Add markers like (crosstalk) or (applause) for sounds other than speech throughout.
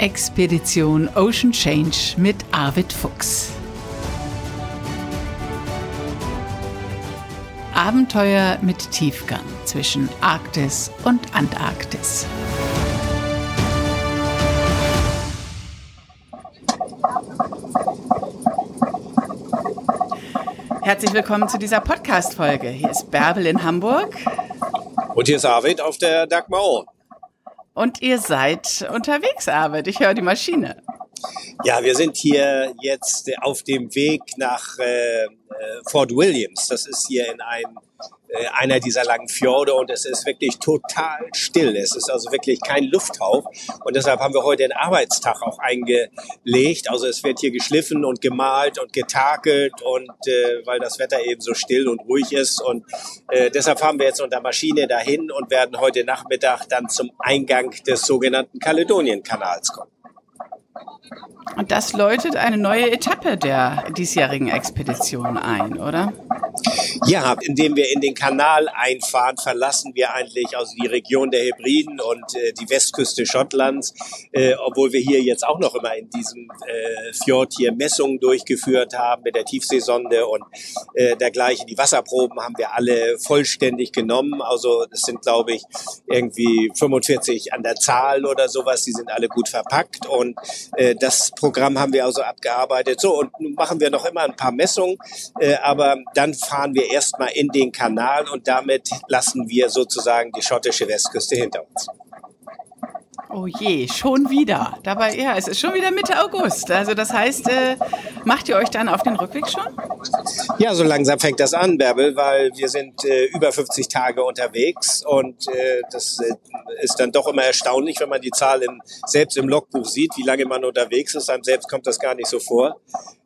Expedition Ocean Change mit Arvid Fuchs. Abenteuer mit Tiefgang zwischen Arktis und Antarktis. Herzlich willkommen zu dieser Podcast-Folge. Hier ist Bärbel in Hamburg. Und hier ist Arvid auf der Dagmar. Und ihr seid unterwegs, Arvid. Ich höre die Maschine. Ja, wir sind hier jetzt auf dem Weg nach äh, äh Fort Williams. Das ist hier in einem einer dieser langen Fjorde und es ist wirklich total still. Es ist also wirklich kein Lufthauch und deshalb haben wir heute den Arbeitstag auch eingelegt. Also es wird hier geschliffen und gemalt und getakelt und äh, weil das Wetter eben so still und ruhig ist und äh, deshalb fahren wir jetzt unter Maschine dahin und werden heute Nachmittag dann zum Eingang des sogenannten Kaledonienkanals kommen. Und das läutet eine neue Etappe der diesjährigen Expedition ein, oder? Ja, indem wir in den Kanal einfahren, verlassen wir eigentlich also die Region der Hebriden und äh, die Westküste Schottlands, äh, obwohl wir hier jetzt auch noch immer in diesem äh, Fjord hier Messungen durchgeführt haben mit der Tiefseesonde und äh, dergleichen. Die Wasserproben haben wir alle vollständig genommen. Also das sind, glaube ich, irgendwie 45 an der Zahl oder sowas. Die sind alle gut verpackt und äh, das Programm haben wir also abgearbeitet. So, und nun machen wir noch immer ein paar Messungen, äh, aber dann fahren wir erstmal in den Kanal und damit lassen wir sozusagen die schottische Westküste hinter uns. Oh je, schon wieder. Dabei, ja, es ist schon wieder Mitte August. Also das heißt, äh, macht ihr euch dann auf den Rückweg schon? Ja, so langsam fängt das an, Bärbel, weil wir sind äh, über 50 Tage unterwegs und äh, das äh, ist dann doch immer erstaunlich, wenn man die Zahl im, selbst im Logbuch sieht, wie lange man unterwegs ist. Einem selbst kommt das gar nicht so vor.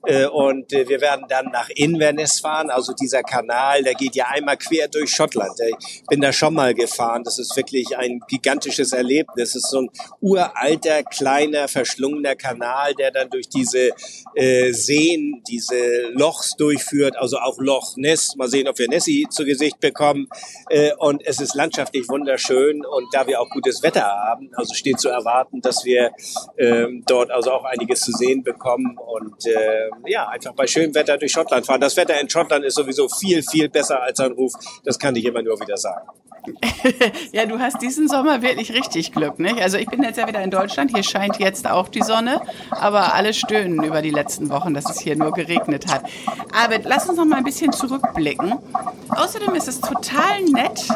Äh, und äh, wir werden dann nach Inverness fahren. Also dieser Kanal, der geht ja einmal quer durch Schottland. Ich bin da schon mal gefahren. Das ist wirklich ein gigantisches Erlebnis. Es ist so ein uralter, kleiner, verschlungener Kanal, der dann durch diese äh, Seen, diese Lochs durchführt. Also auch Loch Ness. Mal sehen, ob wir Nessie zu Gesicht bekommen. Äh, und es ist landschaftlich wunderschön. Und da wir auch gutes Wetter haben, also steht zu erwarten, dass wir ähm, dort also auch einiges zu sehen bekommen. Und äh, ja, einfach bei schönem Wetter durch Schottland fahren. Das Wetter in Schottland ist sowieso viel, viel besser als ein Ruf. Das kann ich immer nur wieder sagen. Ja, du hast diesen Sommer wirklich richtig Glück, nicht? Also ich bin jetzt ja wieder in Deutschland, hier scheint jetzt auch die Sonne, aber alle stöhnen über die letzten Wochen, dass es hier nur geregnet hat. Aber lass uns noch mal ein bisschen zurückblicken. Außerdem ist es total nett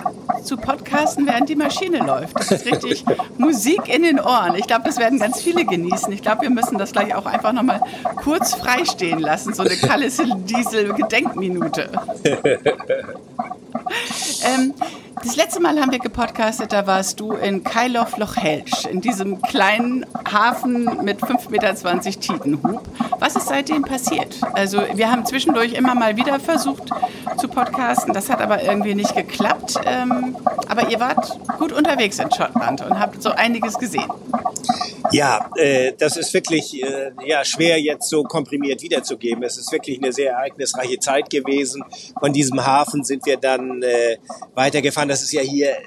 zu podcasten, während die Maschine läuft. Das ist richtig (laughs) Musik in den Ohren. Ich glaube, das werden ganz viele genießen. Ich glaube, wir müssen das gleich auch einfach noch mal kurz freistehen lassen, so eine Kalle Diesel Gedenkminute. (laughs) ähm, das letzte Mal haben wir gepodcastet, da warst du in Kailof Helsch, in diesem kleinen Hafen mit 5,20 Meter Tidenhub. Was ist seitdem passiert? Also wir haben zwischendurch immer mal wieder versucht zu podcasten, das hat aber irgendwie nicht geklappt. Ähm, aber ihr wart gut unterwegs in Schottland und habt so einiges gesehen. Ja, äh, das ist wirklich äh, ja, schwer jetzt so komprimiert wiederzugeben. Es ist wirklich eine sehr ereignisreiche Zeit gewesen. Von diesem Hafen sind wir dann äh, weitergefahren. Das ist ja hier äh,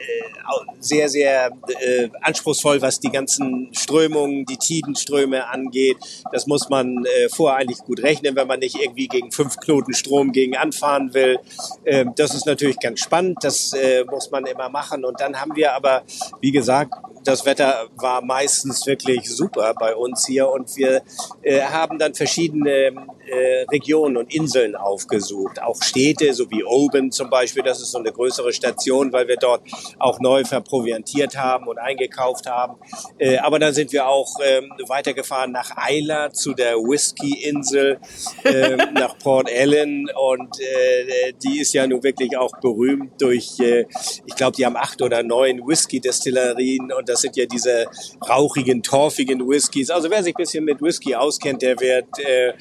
sehr, sehr äh, anspruchsvoll, was die ganzen Strömungen, die Tidenströme angeht. Das muss man äh, vorher eigentlich gut rechnen, wenn man nicht irgendwie gegen fünf Knoten Strom gegen anfahren will. Äh, das ist natürlich ganz spannend. Das äh, muss man immer machen. Und dann haben wir aber, wie gesagt, das Wetter war meistens wirklich super bei uns hier und wir äh, haben dann verschiedene äh, Regionen und Inseln aufgesucht, auch Städte, so wie Oben zum Beispiel, das ist so eine größere Station, weil wir dort auch neu verproviantiert haben und eingekauft haben. Äh, aber dann sind wir auch ähm, weitergefahren nach Isla zu der Whisky-Insel, äh, (laughs) nach Port Ellen und äh, die ist ja nun wirklich auch berühmt durch, äh, ich glaube, die haben acht oder neun Whisky-Destillerien und das sind ja diese rauchigen, torfigen Whiskys. Also wer sich ein bisschen mit Whisky auskennt, der wird äh,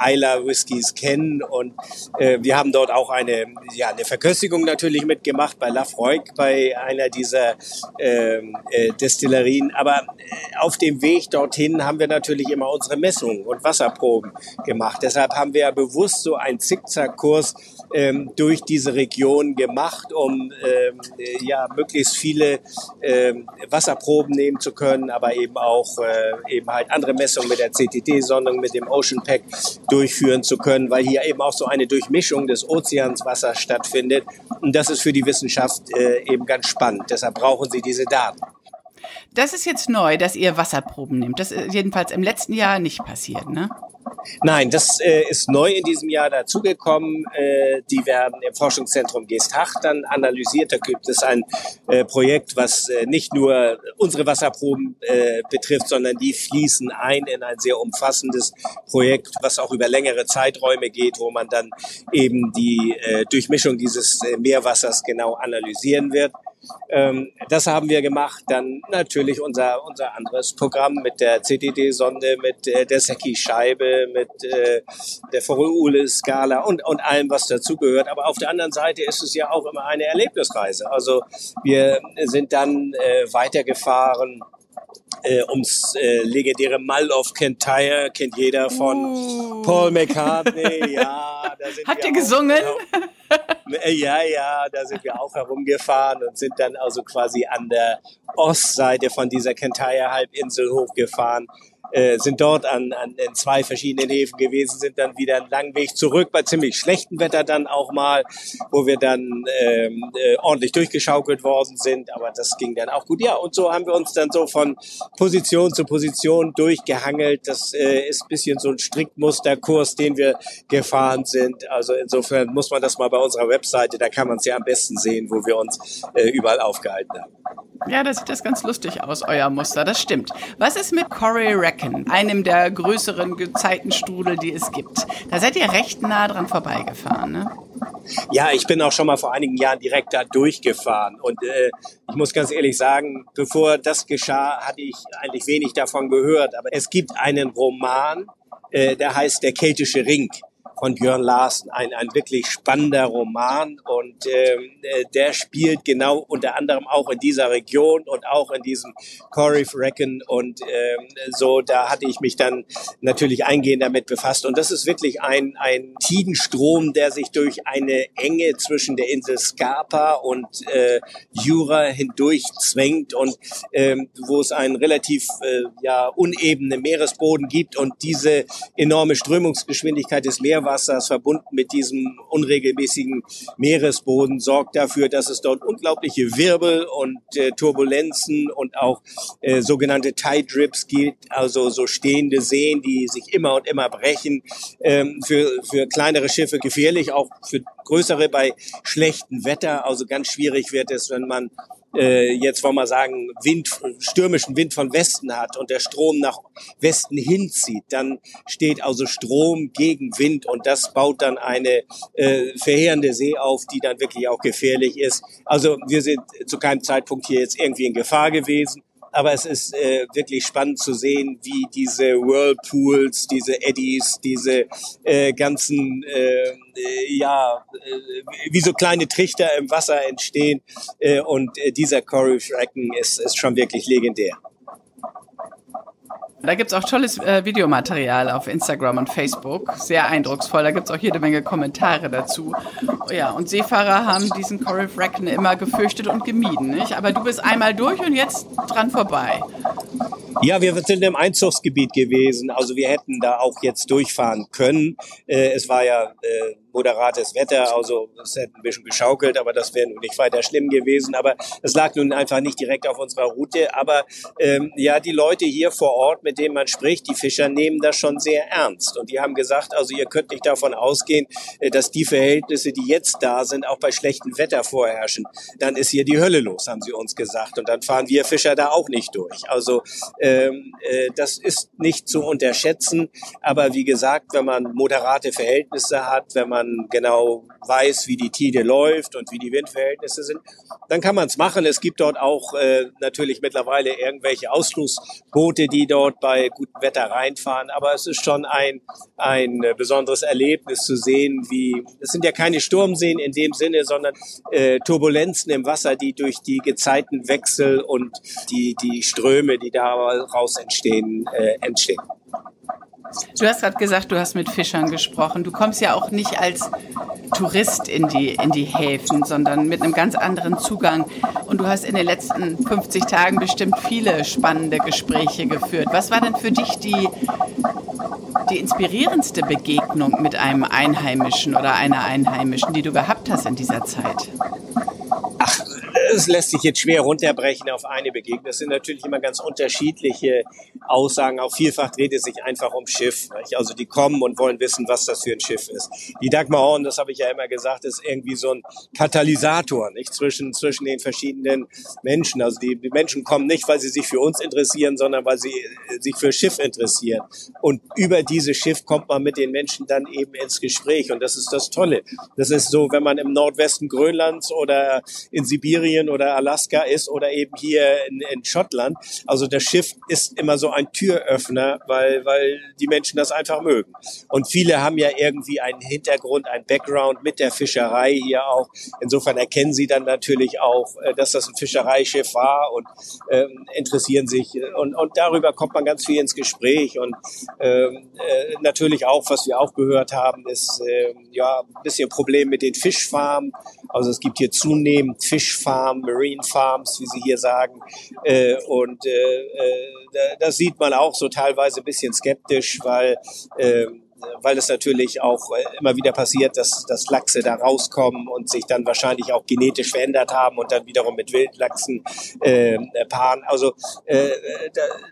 äh, äh, Isla Whiskys kennen. Und äh, wir haben dort auch eine, ja, eine Verköstigung natürlich mitgemacht bei Lafroig, bei einer dieser ähm, äh, Destillerien. Aber äh, auf dem Weg dorthin haben wir natürlich immer unsere Messungen und Wasserproben gemacht. Deshalb haben wir bewusst so einen Zickzackkurs ähm, durch diese Region gemacht, um ähm, äh, ja möglichst viele ähm, Wasserproben nehmen zu können, aber eben auch äh, eben halt andere Messungen mit der CTT-Sondung, mit dem Ocean Pack durchführen zu können, weil hier eben auch so eine Durchmischung des Ozeanswassers stattfindet. Und das ist für die Wissenschaft äh, eben ganz spannend. Deshalb brauchen sie diese Daten. Das ist jetzt neu, dass ihr Wasserproben nehmt. Das ist jedenfalls im letzten Jahr nicht passiert, ne? Nein, das äh, ist neu in diesem Jahr dazugekommen. Äh, die werden im Forschungszentrum Geesthacht dann analysiert. Da gibt es ein äh, Projekt, was äh, nicht nur unsere Wasserproben äh, betrifft, sondern die fließen ein in ein sehr umfassendes Projekt, was auch über längere Zeiträume geht, wo man dann eben die äh, Durchmischung dieses Meerwassers genau analysieren wird. Ähm, das haben wir gemacht. Dann natürlich unser, unser anderes Programm mit der CTD-Sonde, mit äh, der Secchi-Scheibe, mit äh, der Foruule-Skala und, und allem, was dazugehört. Aber auf der anderen Seite ist es ja auch immer eine Erlebnisreise. Also wir sind dann äh, weitergefahren äh, ums äh, legendäre Mall of Kintyre, kennt jeder von uh. Paul McCartney. Ja, da sind Habt ihr gesungen? Genau, ja, ja, da sind wir auch herumgefahren und sind dann also quasi an der Ostseite von dieser Kintyre-Halbinsel hochgefahren äh, sind dort an, an in zwei verschiedenen Häfen gewesen, sind dann wieder einen langen Weg zurück, bei ziemlich schlechtem Wetter dann auch mal, wo wir dann ähm, äh, ordentlich durchgeschaukelt worden sind, aber das ging dann auch gut. Ja, und so haben wir uns dann so von Position zu Position durchgehangelt. Das äh, ist bisschen so ein Strickmusterkurs, den wir gefahren sind. Also insofern muss man das mal bei unserer Webseite, da kann man es ja am besten sehen, wo wir uns äh, überall aufgehalten haben. Ja, da sieht das ganz lustig aus, euer Muster, das stimmt. Was ist mit Corey Reckon, einem der größeren Gezeitenstrudel, die es gibt? Da seid ihr recht nah dran vorbeigefahren, ne? Ja, ich bin auch schon mal vor einigen Jahren direkt da durchgefahren. Und äh, ich muss ganz ehrlich sagen, bevor das geschah, hatte ich eigentlich wenig davon gehört. Aber es gibt einen Roman, äh, der heißt Der keltische Ring von Björn Larsen. Ein, ein wirklich spannender Roman. Und ähm, äh, der spielt genau unter anderem auch in dieser Region und auch in diesem Corrif Reckon und ähm, so, da hatte ich mich dann natürlich eingehend damit befasst. Und das ist wirklich ein, ein Tidenstrom, der sich durch eine Enge zwischen der Insel Scarpa und äh, Jura hindurch zwängt und ähm, wo es einen relativ äh, ja, unebenen Meeresboden gibt. Und diese enorme Strömungsgeschwindigkeit des Meerwassers Meerwassers verbunden mit diesem unregelmäßigen Meeresboden sorgt dafür, dass es dort unglaubliche Wirbel und äh, Turbulenzen und auch äh, sogenannte Tide Drips gibt, also so stehende Seen, die sich immer und immer brechen. Ähm, für, für kleinere Schiffe gefährlich, auch für größere bei schlechtem Wetter. Also ganz schwierig wird es, wenn man äh, jetzt wollen wir sagen, Wind, stürmischen Wind von Westen hat und der Strom nach Westen hinzieht, dann steht also Strom gegen Wind und das baut dann eine äh, verheerende See auf, die dann wirklich auch gefährlich ist. Also wir sind zu keinem Zeitpunkt hier jetzt irgendwie in Gefahr gewesen. Aber es ist äh, wirklich spannend zu sehen, wie diese Whirlpools, diese Eddies, diese äh, ganzen, äh, ja, äh, wie so kleine Trichter im Wasser entstehen. Äh, und äh, dieser Corey Schrecken ist, ist schon wirklich legendär. Da gibt's auch tolles äh, Videomaterial auf Instagram und Facebook. Sehr eindrucksvoll. Da gibt's auch jede Menge Kommentare dazu. Oh ja, und Seefahrer haben diesen Coral Wrecken immer gefürchtet und gemieden. Nicht? Aber du bist einmal durch und jetzt dran vorbei. Ja, wir sind im Einzugsgebiet gewesen. Also wir hätten da auch jetzt durchfahren können. Äh, es war ja äh, moderates Wetter, also es hätte ein bisschen geschaukelt, aber das wäre nun nicht weiter schlimm gewesen. Aber es lag nun einfach nicht direkt auf unserer Route. Aber ähm, ja, die Leute hier vor Ort, mit denen man spricht, die Fischer nehmen das schon sehr ernst. Und die haben gesagt, also ihr könnt nicht davon ausgehen, äh, dass die Verhältnisse, die jetzt da sind, auch bei schlechtem Wetter vorherrschen. Dann ist hier die Hölle los, haben sie uns gesagt. Und dann fahren wir Fischer da auch nicht durch. Also ähm, äh, das ist nicht zu unterschätzen. Aber wie gesagt, wenn man moderate Verhältnisse hat, wenn man man genau weiß, wie die Tide läuft und wie die Windverhältnisse sind, dann kann man es machen. Es gibt dort auch äh, natürlich mittlerweile irgendwelche Ausflussboote, die dort bei gutem Wetter reinfahren. Aber es ist schon ein, ein äh, besonderes Erlebnis zu sehen, wie es sind ja keine Sturmseen in dem Sinne, sondern äh, Turbulenzen im Wasser, die durch die Gezeitenwechsel und die, die Ströme, die daraus entstehen, äh, entstehen. Du hast gerade gesagt, du hast mit Fischern gesprochen. Du kommst ja auch nicht als Tourist in die, in die Häfen, sondern mit einem ganz anderen Zugang. Und du hast in den letzten 50 Tagen bestimmt viele spannende Gespräche geführt. Was war denn für dich die, die inspirierendste Begegnung mit einem Einheimischen oder einer Einheimischen, die du gehabt hast in dieser Zeit? Es lässt sich jetzt schwer runterbrechen auf eine Begegnung. Das sind natürlich immer ganz unterschiedliche Aussagen. Auch vielfach dreht es sich einfach um Schiff. Nicht? Also die kommen und wollen wissen, was das für ein Schiff ist. Die Dagmar Horn, das habe ich ja immer gesagt, ist irgendwie so ein Katalysator nicht? Zwischen, zwischen den verschiedenen Menschen. Also die, die Menschen kommen nicht, weil sie sich für uns interessieren, sondern weil sie äh, sich für Schiff interessieren. Und über dieses Schiff kommt man mit den Menschen dann eben ins Gespräch. Und das ist das Tolle. Das ist so, wenn man im Nordwesten Grönlands oder in Sibirien Kalifornien oder Alaska ist oder eben hier in, in Schottland. Also das Schiff ist immer so ein Türöffner, weil, weil die Menschen das einfach mögen. Und viele haben ja irgendwie einen Hintergrund, einen Background mit der Fischerei hier auch. Insofern erkennen sie dann natürlich auch, äh, dass das ein Fischereischiff war und ähm, interessieren sich. Und, und darüber kommt man ganz viel ins Gespräch. Und ähm, äh, natürlich auch, was wir auch gehört haben, ist äh, ja ein bisschen Problem mit den Fischfarmen. Also es gibt hier zunehmend Fischfarmen Farm, Marine Farms, wie sie hier sagen. Äh, und äh, äh, das sieht man auch so teilweise ein bisschen skeptisch, weil äh, weil es natürlich auch äh, immer wieder passiert, dass, dass Lachse da rauskommen und sich dann wahrscheinlich auch genetisch verändert haben und dann wiederum mit Wildlachsen äh, paaren. Also äh,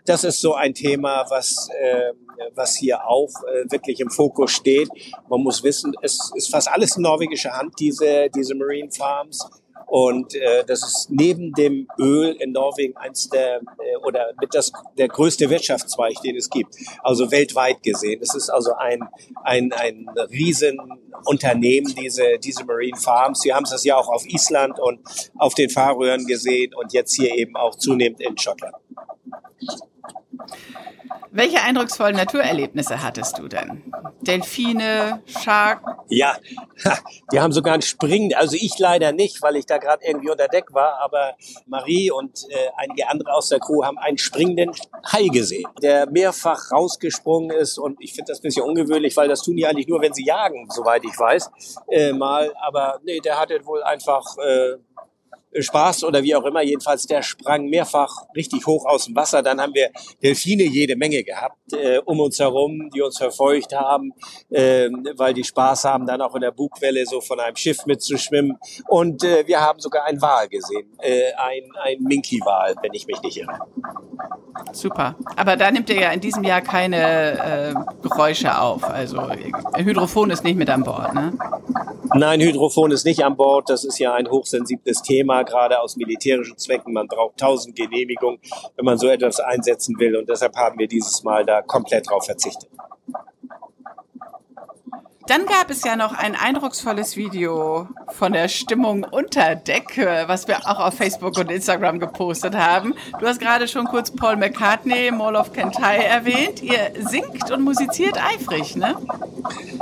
das ist so ein Thema, was, äh, was hier auch äh, wirklich im Fokus steht. Man muss wissen, es ist fast alles in norwegischer Hand, diese, diese Marine Farms. Und äh, das ist neben dem Öl in Norwegen eins der äh, oder mit das der größte Wirtschaftszweig, den es gibt. Also weltweit gesehen. Es ist also ein ein ein Riesenunternehmen diese diese Marine Farms. Sie haben es ja auch auf Island und auf den Färöern gesehen und jetzt hier eben auch zunehmend in Schottland. Welche eindrucksvollen Naturerlebnisse hattest du denn? Delfine, Shark? Ja, die haben sogar einen Springen. Also ich leider nicht, weil ich da gerade irgendwie unter Deck war. Aber Marie und äh, einige andere aus der Crew haben einen springenden Hai gesehen, der mehrfach rausgesprungen ist. Und ich finde das ein bisschen ungewöhnlich, weil das tun die eigentlich nur, wenn sie jagen, soweit ich weiß, äh, mal. Aber nee, der hatte wohl einfach äh, Spaß oder wie auch immer. Jedenfalls, der sprang mehrfach richtig hoch aus dem Wasser. Dann haben wir Delfine jede Menge gehabt äh, um uns herum, die uns verfolgt haben, äh, weil die Spaß haben, dann auch in der Bugwelle so von einem Schiff mitzuschwimmen. Und äh, wir haben sogar einen Wal gesehen, äh, ein, ein Minky-Wal, wenn ich mich nicht irre. Super. Aber da nimmt ihr ja in diesem Jahr keine äh, Geräusche auf. Also Hydrophon ist nicht mit an Bord, ne? Nein, Hydrophon ist nicht an Bord. Das ist ja ein hochsensibles Thema, gerade aus militärischen Zwecken. Man braucht tausend Genehmigungen, wenn man so etwas einsetzen will. Und deshalb haben wir dieses Mal da komplett drauf verzichtet. Dann gab es ja noch ein eindrucksvolles Video von der Stimmung unter Deck, was wir auch auf Facebook und Instagram gepostet haben. Du hast gerade schon kurz Paul McCartney, Mall of Kentai erwähnt. Ihr singt und musiziert eifrig, ne?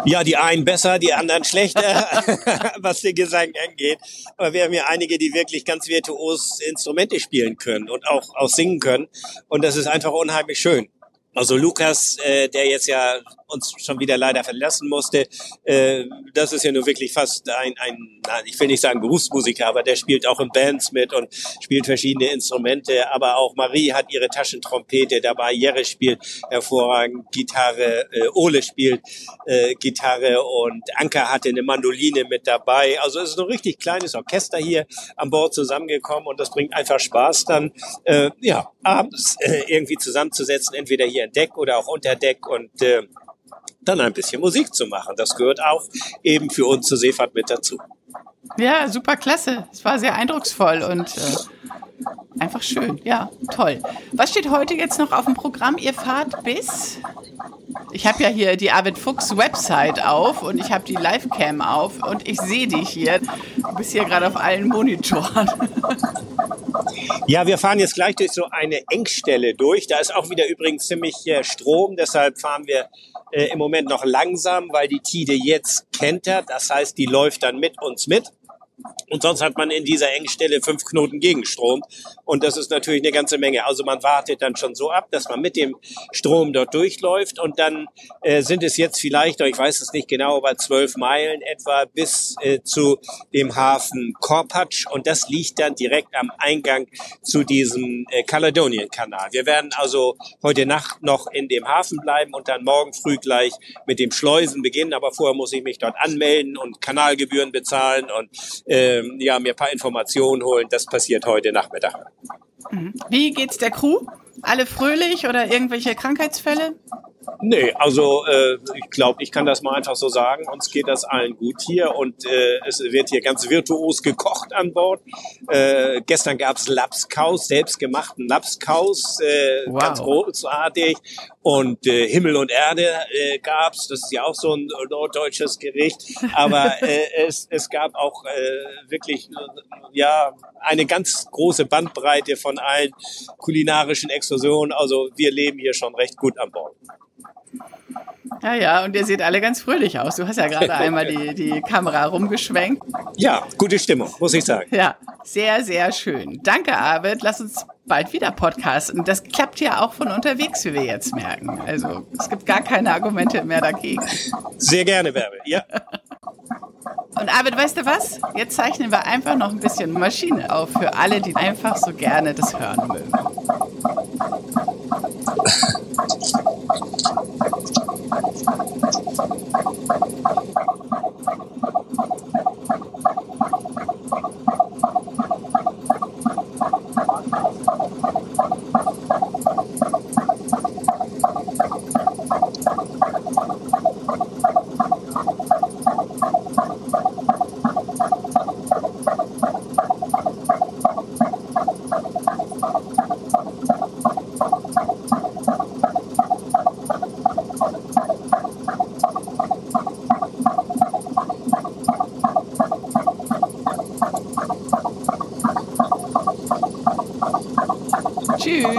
Ja, die einen besser, die anderen schlechter, (laughs) was den Gesang angeht. Aber wir haben ja einige, die wirklich ganz virtuos Instrumente spielen können und auch, auch singen können. Und das ist einfach unheimlich schön. Also Lukas, äh, der jetzt ja uns schon wieder leider verlassen musste. Äh, das ist ja nur wirklich fast ein, ein nein, ich will nicht sagen Berufsmusiker, aber der spielt auch in Bands mit und spielt verschiedene Instrumente. Aber auch Marie hat ihre Taschentrompete dabei. Jerry spielt hervorragend Gitarre. Äh, Ole spielt äh, Gitarre und Anka hatte eine Mandoline mit dabei. Also es ist ein richtig kleines Orchester hier an Bord zusammengekommen und das bringt einfach Spaß dann, äh, ja, abends äh, irgendwie zusammenzusetzen, entweder hier in Deck oder auch unter Deck und äh, dann ein bisschen Musik zu machen. Das gehört auch eben für uns zur Seefahrt mit dazu. Ja, super klasse. Es war sehr eindrucksvoll und äh, einfach schön. Ja, toll. Was steht heute jetzt noch auf dem Programm? Ihr fahrt bis? Ich habe ja hier die Arvid Fuchs Website auf und ich habe die Livecam auf und ich sehe dich hier. Du bist hier gerade auf allen Monitoren. (laughs) Ja, wir fahren jetzt gleich durch so eine Engstelle durch. Da ist auch wieder übrigens ziemlich äh, Strom, deshalb fahren wir äh, im Moment noch langsam, weil die Tide jetzt kentert. Das heißt, die läuft dann mit uns mit. Und sonst hat man in dieser Engstelle fünf Knoten Gegenstrom. Und das ist natürlich eine ganze Menge. Also man wartet dann schon so ab, dass man mit dem Strom dort durchläuft. Und dann äh, sind es jetzt vielleicht, ich weiß es nicht genau, aber zwölf Meilen etwa bis äh, zu dem Hafen Korpatsch. Und das liegt dann direkt am Eingang zu diesem äh, Caledonian-Kanal. Wir werden also heute Nacht noch in dem Hafen bleiben und dann morgen früh gleich mit dem Schleusen beginnen. Aber vorher muss ich mich dort anmelden und Kanalgebühren bezahlen und ja, mir ein paar Informationen holen. Das passiert heute Nachmittag. Mhm. Wie geht's der Crew? Alle fröhlich oder irgendwelche Krankheitsfälle? Nee, also äh, ich glaube, ich kann das mal einfach so sagen. Uns geht das allen gut hier und äh, es wird hier ganz virtuos gekocht an Bord. Äh, gestern gab's Lapskaus, selbstgemachten Lapskaus, äh, wow. ganz großartig. Und äh, Himmel und Erde äh, gab's. Das ist ja auch so ein norddeutsches Gericht. Aber äh, es, es gab auch äh, wirklich ja eine ganz große Bandbreite von allen kulinarischen Exkursionen. Also wir leben hier schon recht gut an Bord. Ja, ja, und ihr seht alle ganz fröhlich aus. Du hast ja gerade (laughs) einmal die, die Kamera rumgeschwenkt. Ja, gute Stimmung, muss ich sagen. Ja, sehr, sehr schön. Danke, Arvid. Lass uns bald wieder podcasten. Das klappt ja auch von unterwegs, wie wir jetzt merken. Also es gibt gar keine Argumente mehr dagegen. Sehr gerne, Bärbel, ja. Und Arvid, weißt du was? Jetzt zeichnen wir einfach noch ein bisschen Maschine auf für alle, die einfach so gerne das hören mögen. (laughs) Tschüss.